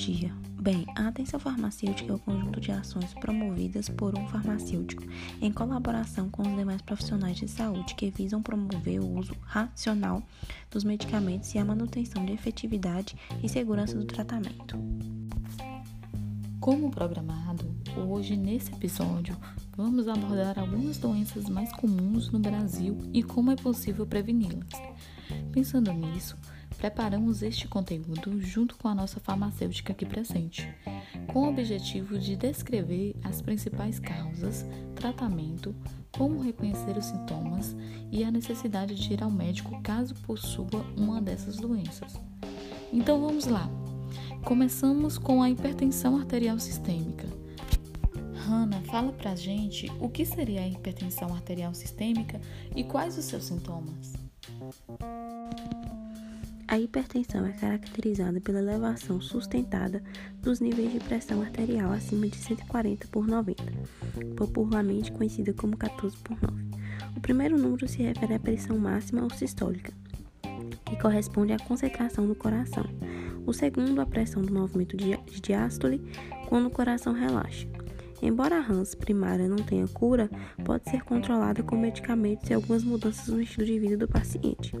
dia. Bem, a atenção farmacêutica é o conjunto de ações promovidas por um farmacêutico em colaboração com os demais profissionais de saúde que visam promover o uso racional dos medicamentos e a manutenção de efetividade e segurança do tratamento. Como programado, hoje nesse episódio vamos abordar algumas doenças mais comuns no Brasil e como é possível preveni-las. Pensando nisso, preparamos este conteúdo junto com a nossa farmacêutica aqui presente, com o objetivo de descrever as principais causas, tratamento, como reconhecer os sintomas e a necessidade de ir ao médico caso possua uma dessas doenças. Então vamos lá. Começamos com a hipertensão arterial sistêmica. Hanna, fala pra gente o que seria a hipertensão arterial sistêmica e quais os seus sintomas. A hipertensão é caracterizada pela elevação sustentada dos níveis de pressão arterial acima de 140 por 90, popularmente conhecida como 14 por 9. O primeiro número se refere à pressão máxima ou sistólica, que corresponde à concentração do coração. O segundo, à pressão do movimento de diástole, quando o coração relaxa. Embora a Hans primária não tenha cura, pode ser controlada com medicamentos e algumas mudanças no estilo de vida do paciente.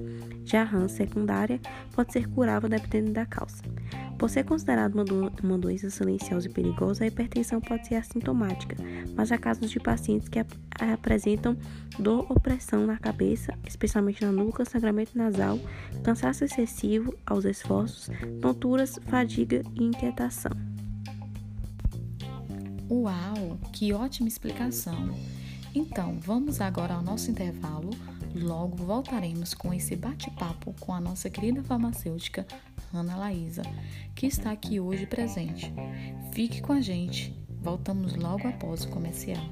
Já a Hans secundária pode ser curável dependendo da causa. Por ser considerada uma, do uma doença silenciosa e perigosa, a hipertensão pode ser assintomática, mas há casos de pacientes que ap apresentam dor ou pressão na cabeça, especialmente na nuca, sangramento nasal, cansaço excessivo aos esforços, tonturas, fadiga e inquietação. Uau, que ótima explicação! Então, vamos agora ao nosso intervalo. Logo voltaremos com esse bate-papo com a nossa querida farmacêutica Ana Laísa, que está aqui hoje presente. Fique com a gente. Voltamos logo após o comercial.